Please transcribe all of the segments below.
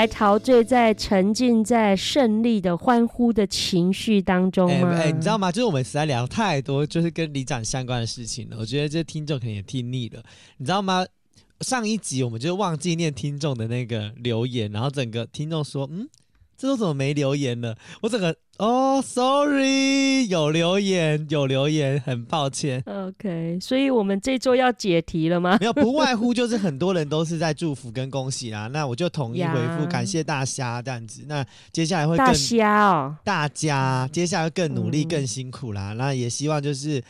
还陶醉在沉浸在胜利的欢呼的情绪当中吗？哎、你知道吗？就是我们实在聊太多，就是跟李长相关的事情了。我觉得这听众可能也听腻了，你知道吗？上一集我们就忘记念听众的那个留言，然后整个听众说：“嗯，这都怎么没留言了？”我整个哦，sorry，有留言，有留言，很抱歉。OK，所以我们这周要解题了吗？没有，不外乎 就是很多人都是在祝福跟恭喜啦。那我就统一回复，感谢大虾这样子。那接下来会大更虾哦，大家接下来更努力、嗯更辛苦啦。那也希望就是，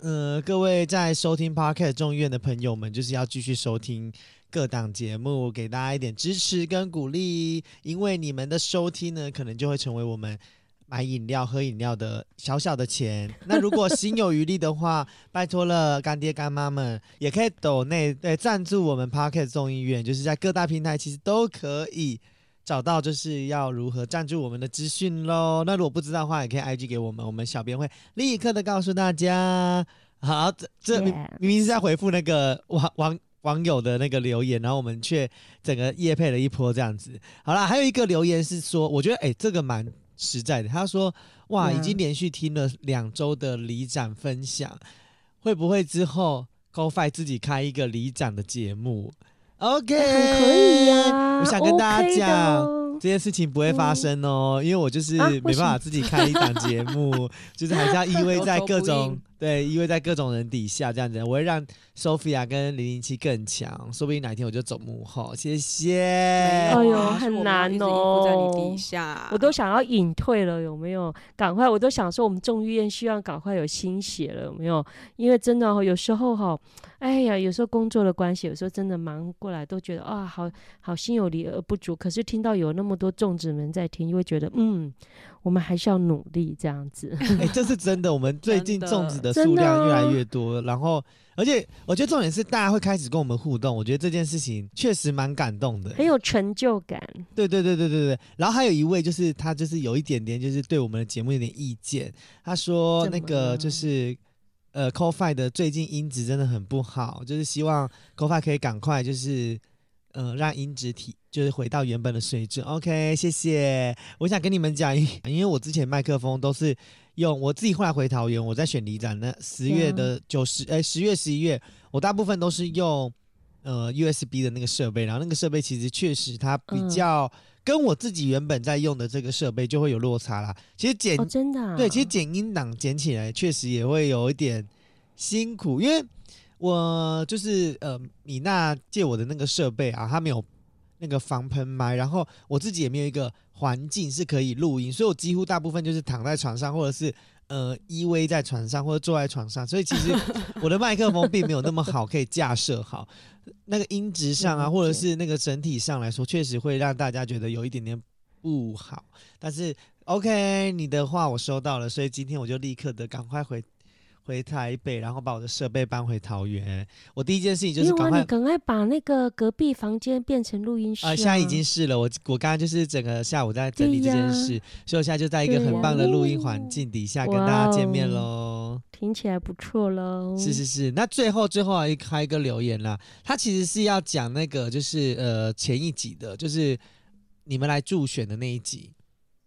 呃，各位在收听 Podcast 众议院的朋友们，就是要继续收听各档节目，给大家一点支持跟鼓励，因为你们的收听呢，可能就会成为我们。买饮料、喝饮料的小小的钱，那如果心有余力的话，拜托了干爹干妈们，也可以抖内对赞助我们 Pocket 众议院，就是在各大平台其实都可以找到就是要如何赞助我们的资讯喽。那如果不知道的话，也可以 IG 给我们，我们小编会立刻的告诉大家。好，这这明明明是在回复那个网网网友的那个留言，然后我们却整个夜配了一波这样子。好啦，还有一个留言是说，我觉得哎、这个蛮实在的。他说哇，嗯已经连续听了两周的里长分享，会不会之后 GoFi 自己开一个里长的节目？OK，很可以呀、我想跟大家讲。哦这件事情不会发生哦，因为我就是啊没办法自己开一档节目，就是还是要依偎在各种对因为在各种人底下这样子，我会让 Sophia 跟零零七更强，说不定哪一天我就走幕后，谢谢。哎呦很难一直依附在你哦底下，我都想要隐退了，有没有？赶快，我都想说，我们众议院希望赶快有新血了，有没有？因为真的、哦、有时候哈、哎呀，有时候工作的关系，有时候真的忙过来都觉得啊，好好心有余而不足。可是听到有那么多众子们在听，就会觉得嗯，我们还是要努力这样子。哎、这是真的，我们最近粽子的数量越来。哦越多，然后而且我觉得重点是大家会开始跟我们互动，我觉得这件事情确实蛮感动的，很有成就感，对对对对对对，然后还有一位就是他就是有一点点就是对我们的节目有点意见，他说那个就是呃 c o f i 的最近音质真的很不好，就是希望 c o f i 可以赶快就是呃让音质体就是回到原本的水准。OK，谢谢。我想跟你们讲，因因为我之前麦克风都是用我自己后来回桃园，我在选里长那十月的九十哎十月十一月，我大部分都是用。呃，USB 的那个设备，然后那个设备其实确实它比嗯较跟我自己原本在用的这个设备就会有落差啦。其实剪、哦，真的、啊。对，其实剪音档剪起来确实也会有一点辛苦，因为我就是呃米娜借我的那个设备啊，它没有那个防喷麦，然后我自己也没有一个环境是可以录音，所以我几乎大部分就是躺在床上或者是。呃，依偎在床上或者坐在床上，所以其实我的麦克风并没有那么好，可以架设好。那个音质上啊，或者是那个整体上来说，确实会让大家觉得有一点点不好。但是 OK，你的话我收到了，所以今天我就立刻的赶快回回台北，然后把我的设备搬回桃园。我第一件事情就是赶快你赶快把那个隔壁房间变成录音室、啊、现在已经是了。我我刚刚就是整个下午在整理这件事，所以我现在就在一个很棒的录音环境底下跟大家见面哦喽。听起来不错喽。是是是，那最后最后还还有一个留言啦，他其实是要讲那个就是呃前一集的，就是你们来助选的那一集。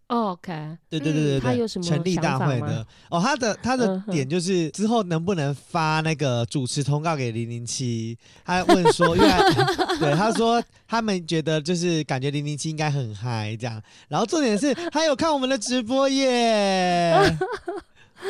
哦 OK，对对对对对，他有什么成立大会的。哦，他的他的点就是之后能不能发那个主持通告给零零七？他问说，因为 对他说他们觉得就是感觉零零七应该很嗨这样，然后重点是他有看我们的直播耶，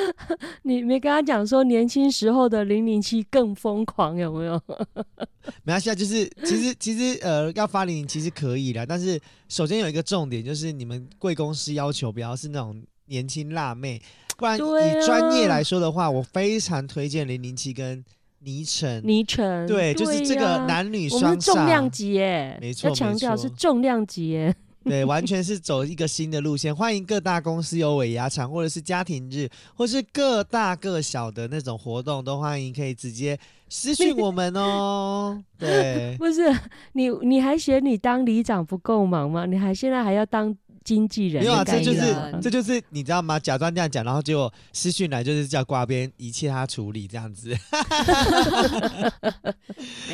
你没跟他讲说年轻时候的零零七更疯狂有没有？没关系啊，就是其实其实呃要发零零七是可以的，但是首先有一个重点就是你们贵公司要求不要是那种年轻辣妹，不然以专业来说的话，我非常推荐零零七跟倪晨，倪晨，对，就是这个男女我们双是重量煞，级耶，没错要强调是重量级耶。对，完全是走一个新的路线。欢迎各大公司有尾牙场，或者是家庭日，或是各大各小的那种活动，都欢迎可以直接私讯我们哦。对，不是你，你还嫌你当里长不够忙吗？你还现在还要当经纪人没有啊，这就是这就是你知道吗？假装这样讲，然后结果私讯来就是叫挂边一切他处理这样子。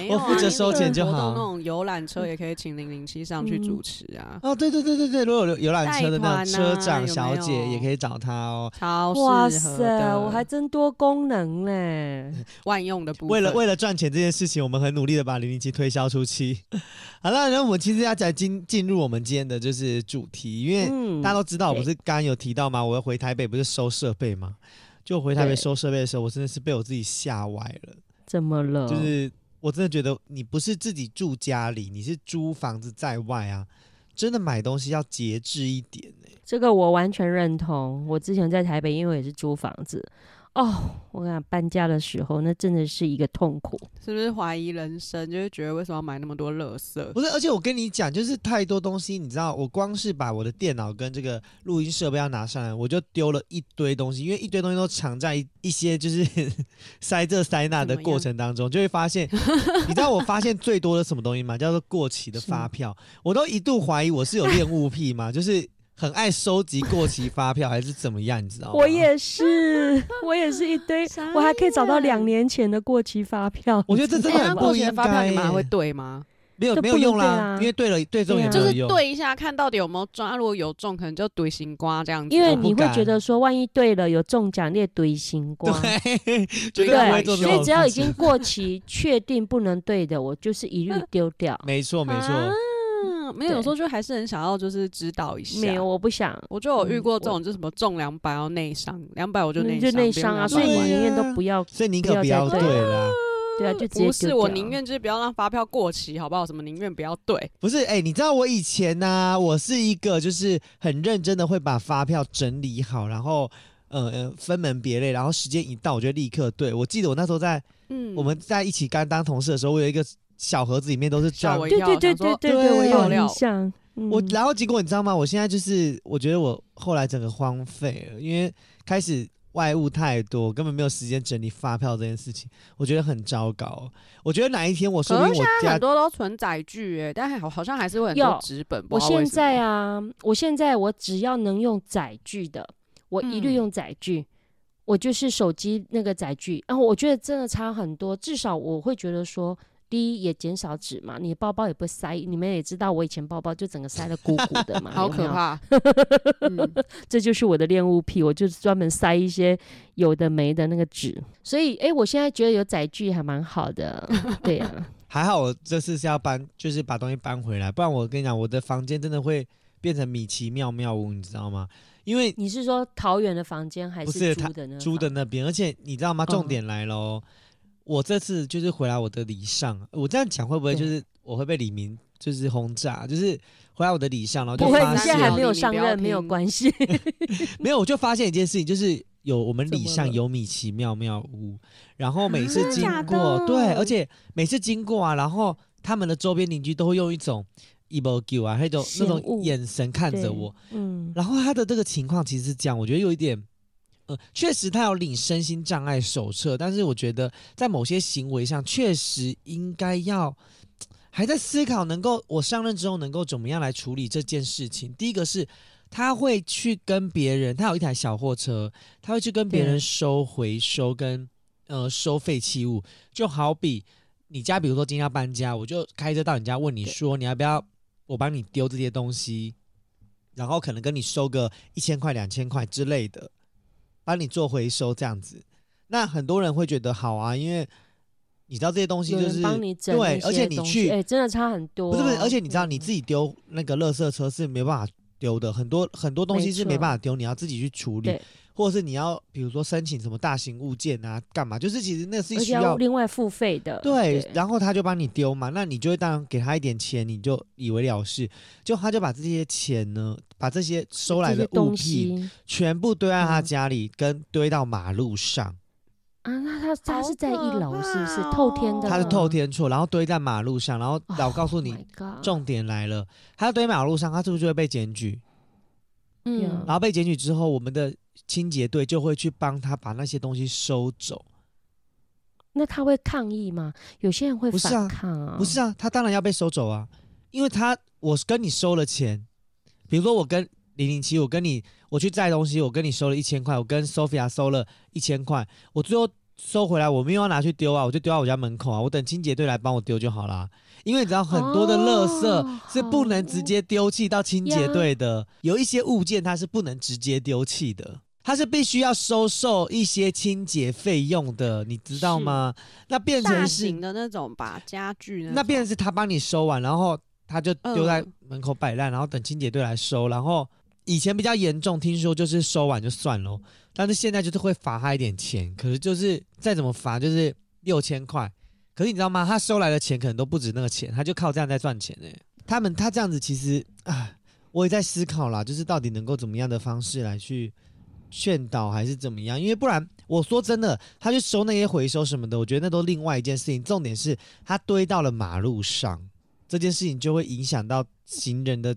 我负责收钱就好那种游览车也可以请零零七上去主持啊，哦，对对对对对，如果有游览车的那种车长小姐也可以找他哦。超哇适合塞，的。我还真多功能嘞。万用的部分。为了为了赚钱这件事情，我们很努力的把零零七推销出去。好了，然后我们其实要在进进入我们今天的就是主题，因为嗯大家都知道，我不是刚刚有提到吗？我要回台北，不是收设备吗？就回台北收设备的时候，我真的是被我自己吓歪了。怎么了？就是我真的觉得你不是自己住家里，你是租房子在外啊，真的买东西要节制一点欸这个我完全认同。我之前在台北，因为也是租房子，哦，我跟你讲，搬家的时候那真的是一个痛苦。是不是怀疑人生，就会觉得为什么要买那么多垃圾？不是，而且我跟你讲，就是太多东西，你知道，我光是把我的电脑跟这个录音设备要拿上来，我就丢了一堆东西，因为一堆东西都藏在一一些就是 塞这塞那的过程当中，就会发现，你知道我发现最多的什么东西吗？叫做过期的发票，我都一度怀疑我是有恋物癖吗？就是很爱收集过期发票，还是怎么样？你知道吗？我也是，我也是一堆，我还可以找到眼两年前的过期发票。我觉得这真的很不应过期的发票你们还会耶。对吗？没有没有用啦，啊因为对了对中对啊就是也没有用。对一下，看到底有没有中。啊、如果有中，可能就怼新瓜这样子。因为你会觉得说，万一对了有中奖，列堆星光。对，绝对所以只要已经过期，确定不能对的，我就是一律丢掉。没 错没错。嗯，没有，有时候就还是很想要，就是指导一下。没有，，我不想，我就有遇过嗯这种，就什么中两百要内伤，两百我就内那就内伤啊，所以宁愿都啊不要，所以宁可不要再对对啦。对啊，就不是，我宁愿就是不要让发票过期，好不好？什么宁愿不要对，不是，哎、你知道我以前呢、我是一个就是很认真的会把发票整理好，然后呃呃分门别类，然后时间一到我就立刻对。我记得我那时候在、嗯我们在一起刚当同事的时候，我有一个小盒子，里面都是装对对对对对对，我有印象。我，嗯然后结果你知道吗？我现在就是我觉得我后来整个荒废了，因为开始外物太多，根本没有时间整理发票这件事情，我觉得很糟糕。我觉得哪一天我说不可是现定我家在很多都存载具哎，但还好好像还是会很多纸本。不我现在啊，我现在我只要能用载具的，我一律嗯用载具。我就是手机那个载具，然后我觉得真的差很多。至少我会觉得说，第一也减少纸嘛，你的包包也不塞。你们也知道，我以前包包就整个塞的鼓鼓的嘛，好。可怕。嗯这就是我的恋物癖，我就是专门塞一些有的没的那个纸。所以，哎、我现在觉得有载具还蛮好的，对呀、还好我这次是要搬，就是把东西搬回来，不然我跟你讲，我的房间真的会变成米奇妙妙屋，你知道吗？因为你是说桃园的房间还是租的呢？租的那边，而且你知道吗？嗯重点来喽，我这次就是回来我的礼上，我这样讲会不会就是我会被李明就是轰炸？就是回来我的礼上，然后就不会，发你现在还没有上任，没有关系。没有，我就发现一件事情，就是有我们礼 怎么了？上有米奇妙妙屋，然后每次经过，的。对，而且每次经过啊，然后他们的周边邻居都会用一种 emo 啊，那种那种眼神看着我，嗯，然后他的这个情况其实是这样，我觉得有一点，呃，确实他有领身心障碍手册，但是我觉得在某些行为上，确实应该要还在思考，能够我上任之后能够怎么样来处理这件事情。第一个是他会去跟别人，他有一台小货车，他会去跟别人收回收跟呃收废弃物，就好比你家，比如说今天要搬家，我就开车到你家问你说你要不要我帮你丢这些东西，然后可能跟你收个一千块、两千块之类的，帮你做回收这样子。那很多人会觉得好啊，因为你知道这些东西就是帮你整对而且你去真的差很多。不是不是，而且你知道嗯你自己丢那个垃圾车是没办法丢的，很多很多东西是没办法丢，你要自己去处理对，或者是你要比如说申请什么大型物件啊，干嘛？就是其实那是需要另外付费的。对，然后他就帮你丢嘛，那你就会当然给他一点钱，你就以为了事，就他就把这些钱呢，把这些收来的物品全部堆在他嗯家里，跟堆到马路上。啊，啊，那他他是在一楼是不是怕透天的？他是透天处，然后堆在马路上，然后哦。老告诉 Oh 你重点来了，他堆马路上，他是不是就会被检举？嗯嗯然后被检举之后，我们的清洁队就会去帮他把那些东西收走。那他会抗议吗？有些人会反抗啊，不是啊，他当然要被收走啊，因为他我跟你收了钱，比如说我跟零零七，我跟你我去载东西，我跟你收了一千块，我跟 Sophia 收了一千块，我最后收回来，我没有要拿去丢啊，我就丢到我家门口啊，我等清洁队来帮我丢就好啦。因为你知道很多的垃圾哦是不能直接丢弃到清洁队的，有一些物件它是不能直接丢弃的。它是必须要收受一些清洁费用的，你知道吗？那变大成是型的那种吧，家具那变成是他帮你收完，然后他就丢在嗯门口摆烂，然后等清洁队来收。然后以前比较严重，听说就是收完就算了，但是现在就是会罚他一点钱，可是就是再怎么罚就是六千块。可是你知道吗？他收来的钱可能都不止那个钱，他就靠这样在赚钱呢。他们他这样子其实啊，我也在思考啦，就是到底能够怎么样的方式来去劝导还是怎么样？因为不然，我说真的，他去收那些回收什么的，我觉得那都另外一件事情。重点是他堆到了马路上，这件事情就会影响到行人的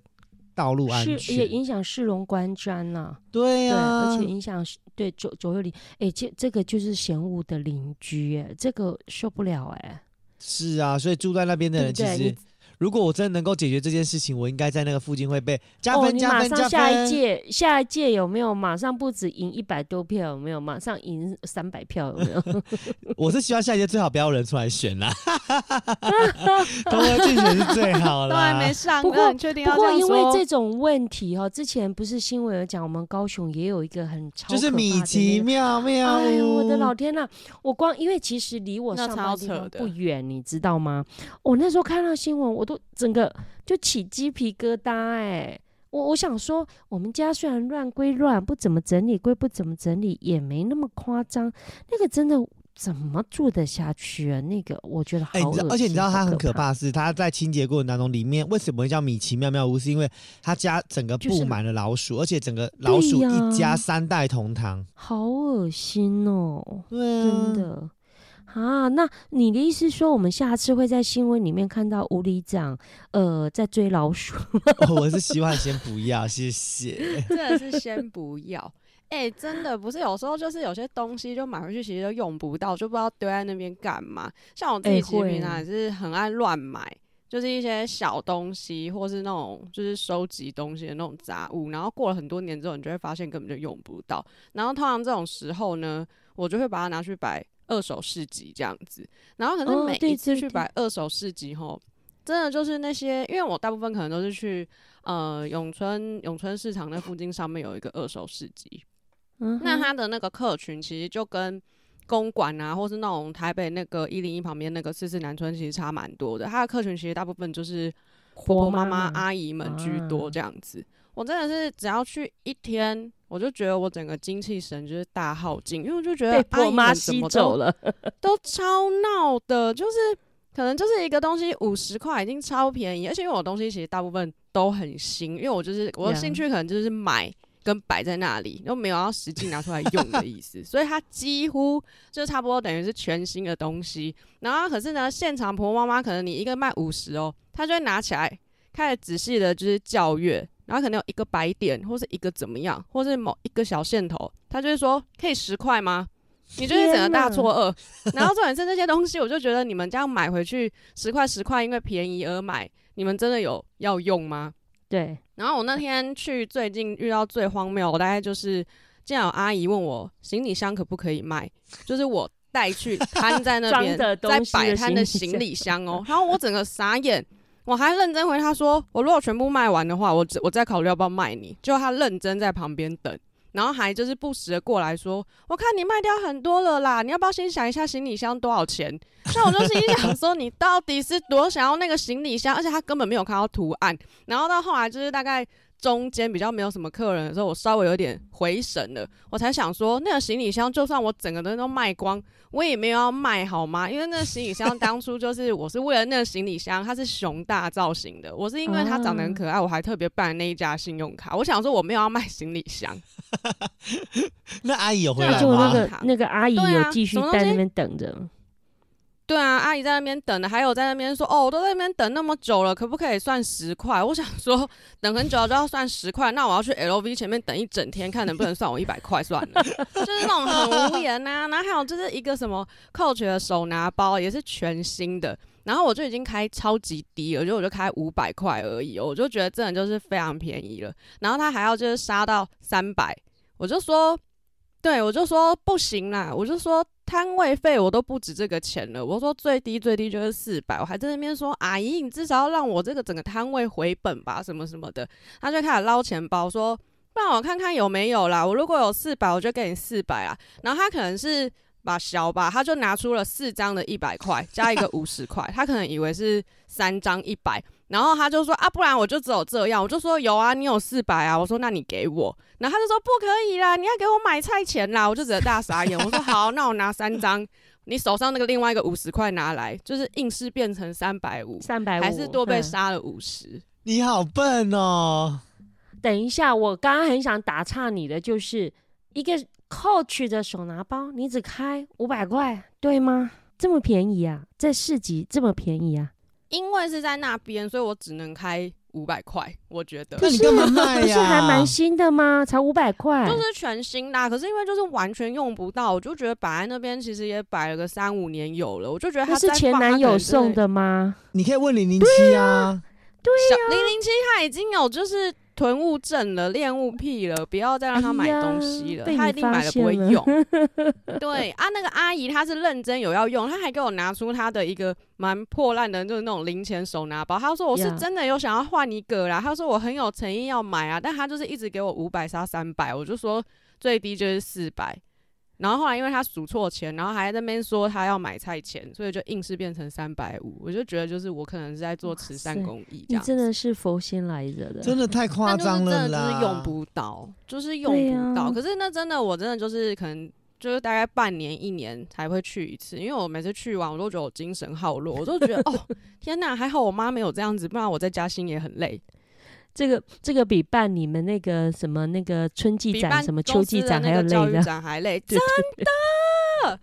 道路安全也全。影响市容观瞻呐、对，对啊，而且影响对左左右邻，哎，这这个就是嫌恶的邻居，哎，这个受不了，哎，是啊，所以住在那边的人，其？实你如果我真的能够解决这件事情，我应该在那个附近会被加哦，分、你加分、加马上下一。届，下一届有没有马上不止赢一百多票？有没有马上赢三百票？有没有？我是希望下一届最好不要人出来选啦，同额竞选是最好都还啦。没上，不过确定不过因？为这种问题哈，之前不是新闻有讲，我们高雄也有一个很超就是米奇妙妙，哎呦，我的老天呐！我光因为其实离我上班地方不远，你知道吗？我那时候看到新闻，我都整个就起鸡皮疙瘩哎、我我想说，我们家虽然乱归乱，不怎么整理归不怎么整理，也没那么夸张。那个真的怎么住得下去啊？那个我觉得好而且你知道心好它很可可怕的是，它在清洁过程当中，里面为什么会叫米奇妙妙屋？是因为他家整个布满了老鼠，而且整个老鼠一家三代同堂。好恶心哦！对啊，真的啊？那你的意思是说，我们下次会在新闻里面看到吴里长呃在追老鼠？哦我是希望先不要，谢谢。真的是先不要。哎、真的不是有时候就是有些东西就买回去其实都用不到，就不知道丢在那边干嘛。像我自己哎其实平常也是很爱乱买，就是一些小东西或是那种就是收集东西的那种杂物，然后过了很多年之后，你就会发现根本就用不到。然后通常这种时候呢，我就会把它拿去摆二手市集这样子。然后可是哦对每一次去摆二手市集后，真的就是那些，因为我大部分可能都是去呃永春永春市场那附近上面有一个二手市集，嗯，那它的那个客群其实就跟公馆啊，或是那种台北那个一零一旁边那个四四南村其实差蛮多的。它的客群其实大部分就是婆婆妈妈、阿姨们居多啊这样子。我真的是只要去一天，我就觉得我整个精气神就是大耗尽，因为我就觉得被婆妈吸走了。都超闹的，就是可能就是一个东西五十块已经超便宜，而且因为我东西其实大部分都很新，因为我就是我的兴趣可能就是买跟摆在那里，都没有要实际拿出来用的意思，所以它几乎就差不多等于是全新的东西。然后可是呢，现场婆婆妈妈可能你一个卖五十哦，她就会拿起来开始仔细的就是校阅。然后可能有一个白点，或是一个怎么样，或是某一个小线头，他就会说可以十块吗？你就是整个大错愕。然后重点是这些东西，我就觉得你们这样买回去十块十块，因为便宜而买，你们真的有要用吗？对，然后我那天去最近遇到最荒谬，我大概就是，竟然有阿姨问我行李箱可不可以卖，就是我带去摊在那边，在摆摊的行李行李箱哦，然后我整个傻眼。我还认真回他说，我如果全部卖完的话，我只我再考虑要不要卖你。就他认真在旁边等，然后还就是不时的过来说，我看你卖掉很多了啦，你要不要先想一下行李箱多少钱？那我就心想说，你到底是多想要那个行李箱？而且他根本没有看到图案。然后到后来就是大概中间比较没有什么客人的时候，我稍微有点回神了，我才想说，那个行李箱就算我整个人都卖光，我也没有要卖好吗？因为那个行李箱当初就是我是为了那个行李箱，它是熊大造型的，我是因为它长得很可爱，我还特别办了那一家信用卡。我想说我没有要卖行李箱，那阿姨有回来吗就那？个那个阿姨有继续在那边等着。对啊，阿姨在那边等的，还有在那边说，哦，我都在那边等那么久了，可不可以算十块？我想说，等很久了就要算十块，那我要去 LV 前面等一整天，看能不能算我一百块算了，就是那种很无言呐、然后还有就是一个什么 Coach 的手拿包，也是全新的，然后我就已经开超级低了，就我就开五百块而已，我就觉得真的就是非常便宜了。然后他还要就是杀到三百，我就说，对我就说不行啦，我就说摊位费我都不止这个钱了，我说最低最低就是四百，我还在那边说阿姨，你至少要让我这个整个摊位回本吧，什么什么的，他就开始捞钱包说。让我看看有没有啦，我如果有四百，我就给你四百啊。然后他可能是把小吧，他就拿出了四张的一百块，加一个五十块，他可能以为是三张一百，然后他就说啊，不然我就只有这样，我就说有啊，你有四百啊，我说那你给我，然后他就说不可以啦，你要给我买菜钱啦，我就只能大傻眼，我说好，那我拿三张，你手上那个另外一个五十块拿来，就是硬是变成三百五，三百五还是多被嗯杀了五十，你好笨哦！等一下，我刚刚很想打岔你的，就是一个 Coach 的手拿包，你只开五百块，对吗？这么便宜啊，在市集这么便宜啊？因为是在那边，所以我只能开五百块，我觉得那你干嘛卖不呀？是还蛮新的吗？才五百块，就是全新的啊、可是因为就是完全用不到，我就觉得摆在那边其实也摆了个三五年有了，我就觉得他是前男友送。的吗？你可以问零零七啊。零零七他已经有就是囤物症了，恋物癖了，不要再让他买东西了，哎他一定买了不会用。对啊，那个阿姨她是认真有要用，她还给我拿出她的一个蛮破烂的，就是那种零钱手拿包。她说我是真的有想要换一个啦，她说我很有诚意要买啊，但她就是一直给我五百杀三百，我就说最低就是四百。然后后来因为他数错钱，然后还在那边说他要买菜钱，所以就硬是变成三百五。我就觉得就是我可能是在做慈善公益这样子。你真的是佛心来着的，真的太夸但就是真的张了啦！就是用不到，就是用不到。啊可是那真的我真的就是可能就是大概半年一年才会去一次，因为我每次去完我都觉得我精神耗弱，我都觉得哦 天哪，还好我妈没有这样子，不然我在嘉兴也很累。这个这个比办你们那个什么那个春季展、什么秋季展还要累的。展还累，真的。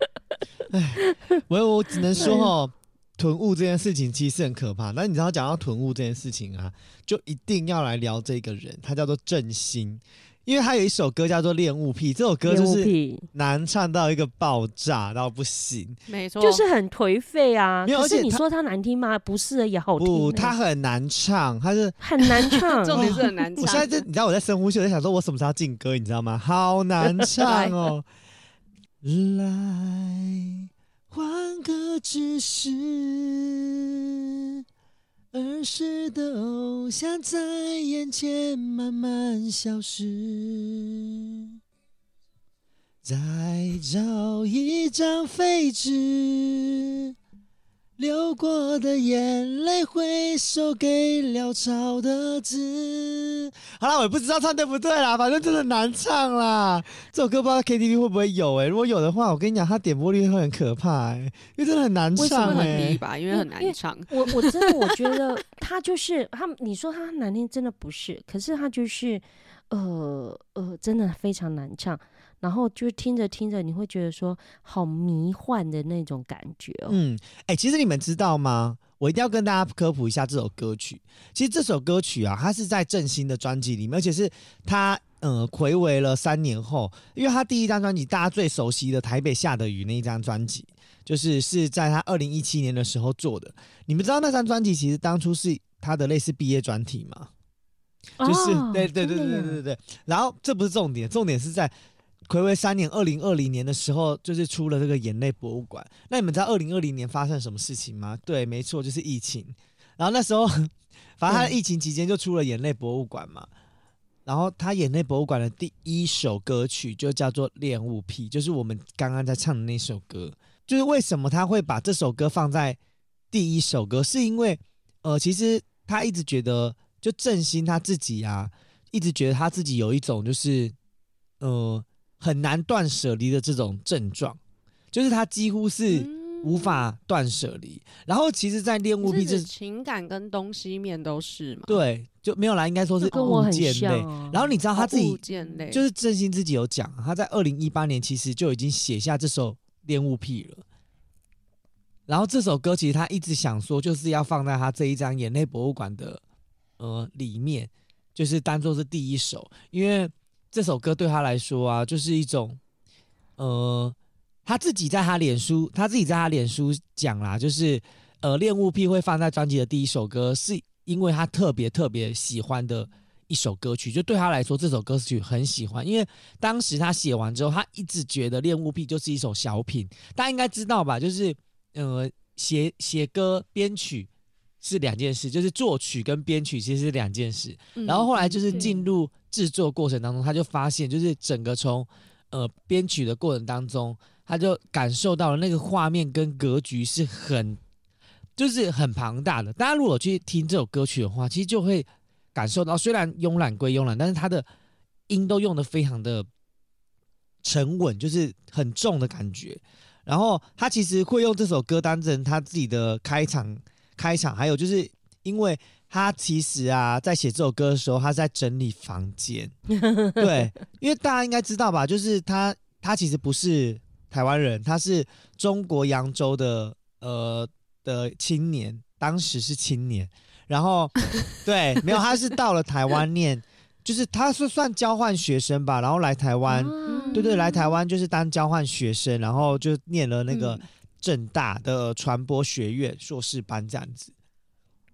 哎我我只能说 哦，囤物这件事情其实很可怕。那你知道，讲到囤物这件事情啊，就一定要来聊这个人，他叫做郑兴，因为他有一首歌叫做《恋物癖》，这首歌就是癖难唱到一个爆炸到不行。没错，就是很颓废啊。没有而且你说它难听吗？不是，也好听不，它。很难唱，它是。很难唱，重点是很难唱我现在唱。在，你知道我在深呼吸，我在想说，我什么时候要进歌，你知道吗？好难唱哦。来换个姿势，儿时的偶像在眼前慢慢消失，再找一张废纸。流过的眼泪回收给潦草的字。好了，我也不知道唱对不对啦，反正真的难唱啦。这首歌不知道 KTV 会不会有哎、如果有的话，我跟你讲，它点播率会很可怕哎、因为真的很难为什么唱会哎、很低吧，因为很难唱。我我真的我觉得他就是他，你说他难听真的不是，可是他就是呃呃，真的非常难唱。然后就听着听着，你会觉得说好迷幻的那种感觉哦。嗯，哎、其实你们知道吗？我一定要跟大家科普一下这首歌曲。其实这首歌曲啊，它是在郑兴的专辑里面，而且是他呃暌违了三年后，因为他第一张专辑大家最熟悉的《台北下的雨》那一张专辑，就是是在他二零一七年的时候做的。你们知道那张专辑其实当初是他的类似毕业专题吗？就是、哦对对对对对对对。然后这不是重点，重点是在暌违三年，二零二零年的时候，就是出了这个眼泪博物馆。那你们知道二零二零年发生什么事情吗？对，没错，就是疫情。然后那时候，反正他疫情期间就出了眼泪博物馆嘛。然后他眼泪博物馆的第一首歌曲就叫做《恋物癖》，就是我们刚刚在唱的那首歌。就是为什么他会把这首歌放在第一首歌，是因为呃，其实他一直觉得，就振兴他自己啊，一直觉得他自己有一种就是呃很难断舍离的这种症状，就是他几乎是嗯无法断舍离。然后其实，在恋物癖这情感跟东西面都是嘛？对就没有啦，应该说是物就跟我很件类。然后你知道哦，他自己物件类就是郑兴自己有讲，他在二零一八年其实就已经写下这首《恋物癖》了。然后这首歌其实他一直想说，就是要放在他这一张眼泪博物馆的呃里面，就是当做是第一首，因为这首歌对他来说啊，就是一种呃他自己在他脸书，他自己在他脸书讲啦，就是呃恋物癖会放在专辑的第一首歌，是因为他特别特别喜欢的一首歌曲，就对他来说这首歌曲很喜欢，因为当时他写完之后，他一直觉得《恋物癖》就是一首小品，大家应该知道吧？就是呃写写歌编曲是两件事，就是作曲跟编曲其实是两件事。嗯然后后来就是对进入制作过程当中，他就发现，就是整个从呃编曲的过程当中，他就感受到了那个画面跟格局是很，就是很庞大的。大家如果去听这首歌曲的话，其实就会感受到，虽然慵懒归慵懒，但是他的音都用的非常的沉稳，就是很重的感觉。然后他其实会用这首歌当成他自己的开场，开场，还有就是因为他其实啊，在写这首歌的时候，他在整理房间。对，因为大家应该知道吧，就是他他其实不是台湾人，他是中国扬州的呃的青年，当时是青年。然后对，没有，他是到了台湾念，就是他是算交换学生吧，然后来台湾。啊对对，来台湾就是当交换学生，然后就念了那个嗯正大的传播学院硕士班这样子。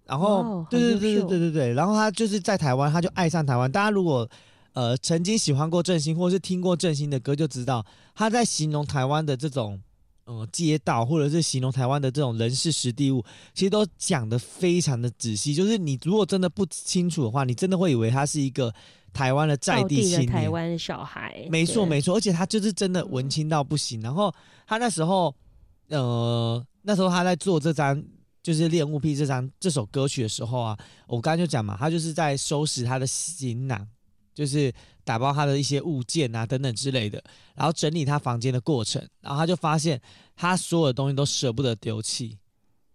然后，哦对对对对对对对，然后他就是在台湾，他就爱上台湾。大家如果呃曾经喜欢过郑兴，或是听过郑兴的歌，就知道他在形容台湾的这种呃街道，或者是形容台湾的这种人事实地物，其实都讲的非常的仔细。就是你如果真的不清楚的话，你真的会以为他是一个台湾的在地青年。台湾小孩，没错，没错，而且他就是真的文青到不行。然后他那时候，呃，那时候他在做这张就是《恋物癖》这张这首歌曲的时候啊，我刚刚就讲嘛，他就是在收拾他的行囊，就是打包他的一些物件啊等等之类的，然后整理他房间的过程，然后他就发现他所有的东西都舍不得丢弃，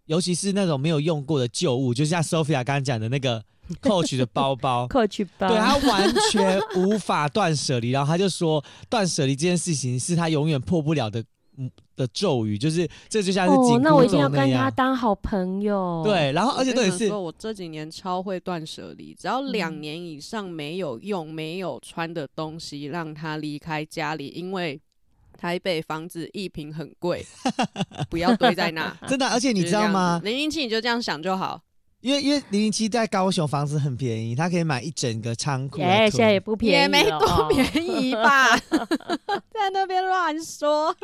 尤其是那种没有用过的旧物，就像 Sophia 刚刚讲的那个 Coach 的包包，，Coach 包，对他完全无法断舍离，然后他就说断舍离这件事情是他永远破不了的嗯的咒语，就是这就像是紧哦，那我一定要跟他。当好朋友。，对，然后而且我重点是跟你说，我这几年超会断舍离，只要两嗯年以上没有用、没有穿的东西，让他离开家里，因为台北房子一平很贵，不要堆在那。真的，而且你知道吗？零零七你就这样想就好。因为因为零零七在高雄房子很便宜，他可以买一整个仓库来哎，现在也。不便宜也没多便宜吧，在那边乱说。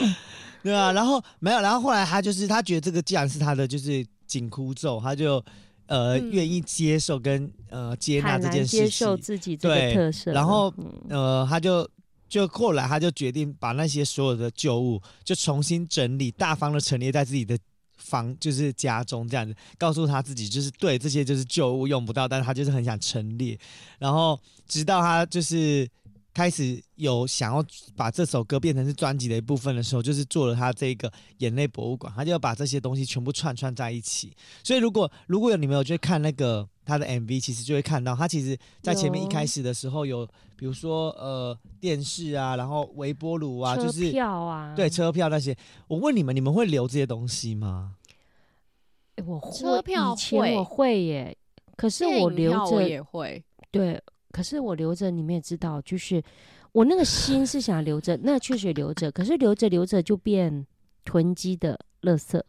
对啊，然后没有，然后后来他就是他觉得这个既然是他的就是紧箍咒，他就呃嗯愿意接受跟呃接纳这件事接受情。自己这个对特色。然后嗯呃，他就就后来他就决定把那些所有的旧物就重新整理，大方的陈列在自己的房，就是家中这样子，告诉他自己就是对这些就是旧物用不到，但是他就是很想陈列。然后直到他就是开始有想要把这首歌变成是专辑的一部分的时候，就是做了他这个眼泪博物馆，他就要把这些东西全部串串在一起。所以如果如果有你们有去看那个他的 MV，其实就会看到他其实在前面一开始的时候有，比如说呃电视啊，然后微波炉啊，就是票啊，对车票那些。我问你们，你们会留这些东西吗？哎我会车票以前会我会耶，可是我留我着也会，对，可是我留着，你们也知道，就是我那个心是想留着，那确实留着，可是留着留着就变囤积的垃圾。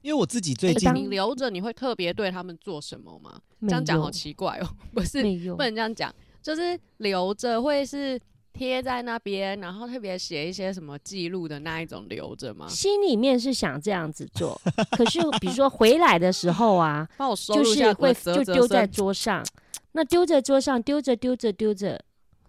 因为我自己最哎近当你留着你会特别对他们做什么吗？这样讲好奇怪哦，不是不，能这样讲，就是留着会是贴在那边，然后特别写一些什么记录的那一种留着吗？心里面是想这样子做，可是比如说回来的时候啊，帮我收就是会就丢在桌上，那丢在桌上，丢着丢着丢着，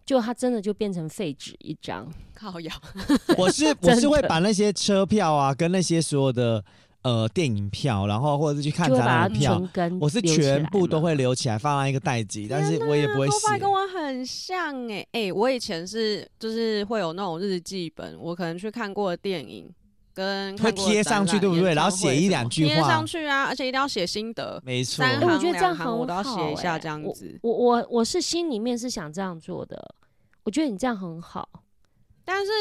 就它真的就变成废纸一张。靠腰，我是我是会把那些车票啊，跟那些所有的呃电影票，然后或者是去看展览的票，我是全部都会留起来放在一个袋子里，但是我也不会头发写。跟我很像哎、哎、我以前是就是会有那种日记本，我可能去看过的电影跟会贴上去，对不对？然后写一两句话贴上，去啊，而且一定要写心得，没错。三行哎我觉得这样两行我都要很写一下这样子。我我我是心里面是想这样做的，我觉得你这样很好，但是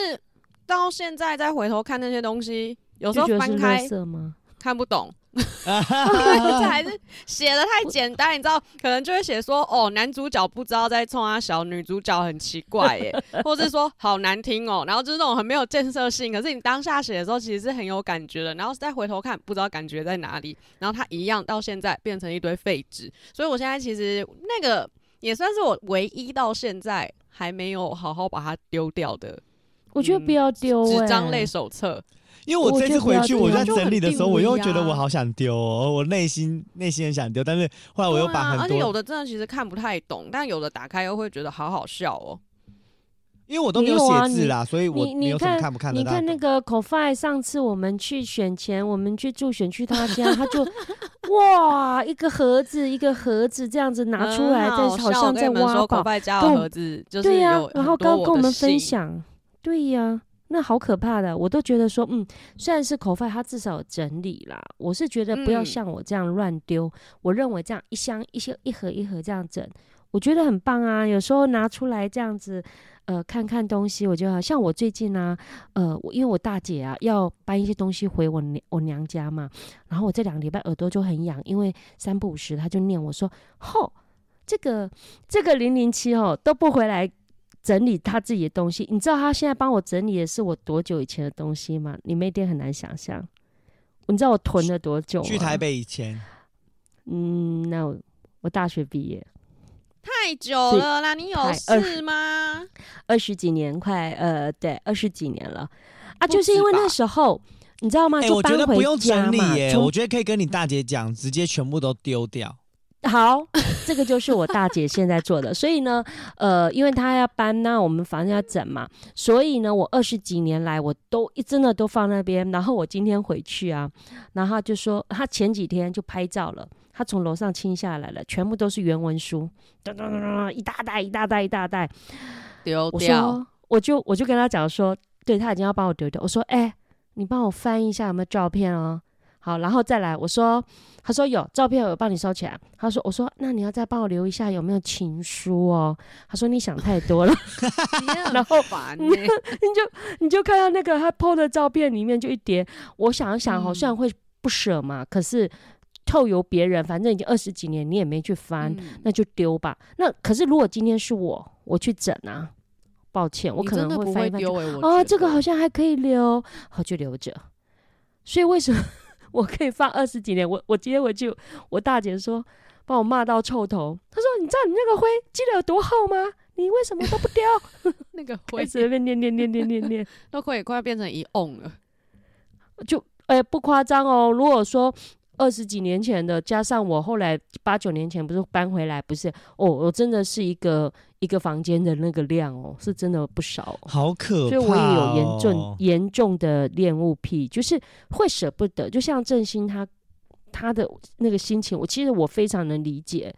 到现在再回头看那些东西，有时候翻开吗？看不懂，这还是 写的太简单，你知道，可能就会写说，哦，男主角不知道在冲啊小，女主角很奇怪耶，或者是说好难听哦，然后就是那种很没有建设性，可是你当下写的时候其实是很有感觉的，然后再回头看，不知道感觉在哪里，然后它一样到现在变成一堆废纸，所以我现在其实那个也算是我唯一到现在还没有好好把它丢掉的我觉得不要丢哎、纸张类手册。因为我这次回去，我在整理的时候，我又觉得我好想丢哦，我内心内心很想丢，但是后来我又把很而且有，的真的其实看不太懂，但有的打开又会觉得好好笑哦。因为我都没有写字啦，所以我你有什么看看不看得到。你看那个口 f 上次我们去选前，我们去助选去他家，他就 哇一个盒子一个盒子这样子拿出来，在很好像在挖宝，袋加跟我的盒子就是对呀、有然后刚跟我们分信，享，对呀、那好可怕的，我都觉得说，嗯，虽然是口饭，它至少有整理啦。我是觉得不要嗯像我这样乱丢，我认为这样一箱一箱一盒一盒这样整，我觉得很棒啊。有时候拿出来这样子，呃，看看东西，我觉得好像我最近呢、呃，我因为我大姐啊要搬一些东西回我娘我娘家嘛，然后我这两个礼拜耳朵就很痒，因为三不五时她就念我说，吼，这个这个零零七哦都不回来整理他自己的东西。你知道他现在帮我整理的是我多久以前的东西吗？你们一定很难想象。你知道我囤了多久吗？去台，北以前，嗯，那我我大学毕业太久了啦，你有事吗？二十几年，快呃，对，二十几年了啊，就是因为那时候你知道吗？哎，就我觉得不用，整理耶，从我觉得可以跟你大姐讲，直接全部都丢掉。好，这个就是我大姐现在做的。所以呢，呃，因为她要搬，那我们房子要整嘛，所以呢，我二十几年来我都一真的都放那边。然后我今天回去啊，然后她就说，她前几天就拍照了，她从楼上清下来了，全部都是原文书，噔噔噔噔，一大袋一大袋一大袋。我丢掉，说，我就我就跟她讲说，对她已经要帮我丢掉。我说，哎、你帮我翻一下有没有照片哦。好，然后再来，我说，他说有照片，我帮你收起来。他说，我说那你要再帮我留一下有没有情书哦。他说你想太多了，然然后后烦呢、你就你就看到那个他 PO 的照片里面就一叠，我想一想，好嗯像会不舍嘛，可是透由别人，反正已经二十几年，你也没去翻，嗯那就丢吧。那可是如果今天是我，我去整啊，抱歉，我可能你真的不翻一翻就会丢哦，这个好像还可以留，好就留着。所以为什么我可以放二十几年？我我今天回去，我大姐说把我骂到臭头。她说：“你知道你那个灰积得有多厚吗？你为什么都不丢？” 那个 灰一直在那边念念念念念念，都可以快变成一瓮了。就哎、不夸张哦。如果说二十几年前的，加上我后来八九年前不是搬回来，不是哦，我真的是一个一个房间的那个量哦，是真的不少哦、好可怕、哦！所以我也有严重严重的恋物癖，就是会舍不得。就像郑兴他他的那个心情，我其实我非常能理解。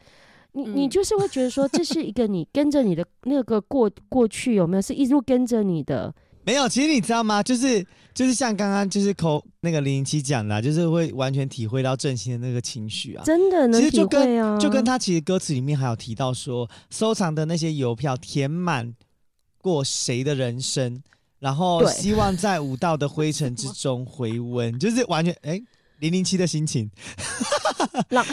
你你嗯就是会觉得说，这是一个你 跟着你的那个过过去有没有是一路跟着你的？没有，其实你知道吗？就是就是像刚刚就是口那个零零七讲的啊、就是会完全体会到郑兴的那个情绪啊。真的能体其实就跟会啊，就跟他其实歌词里面还有提到说，收藏的那些邮票填满过谁的人生，然后希望在舞蹈的灰尘之中回温，就是完全哎零零七的心情。让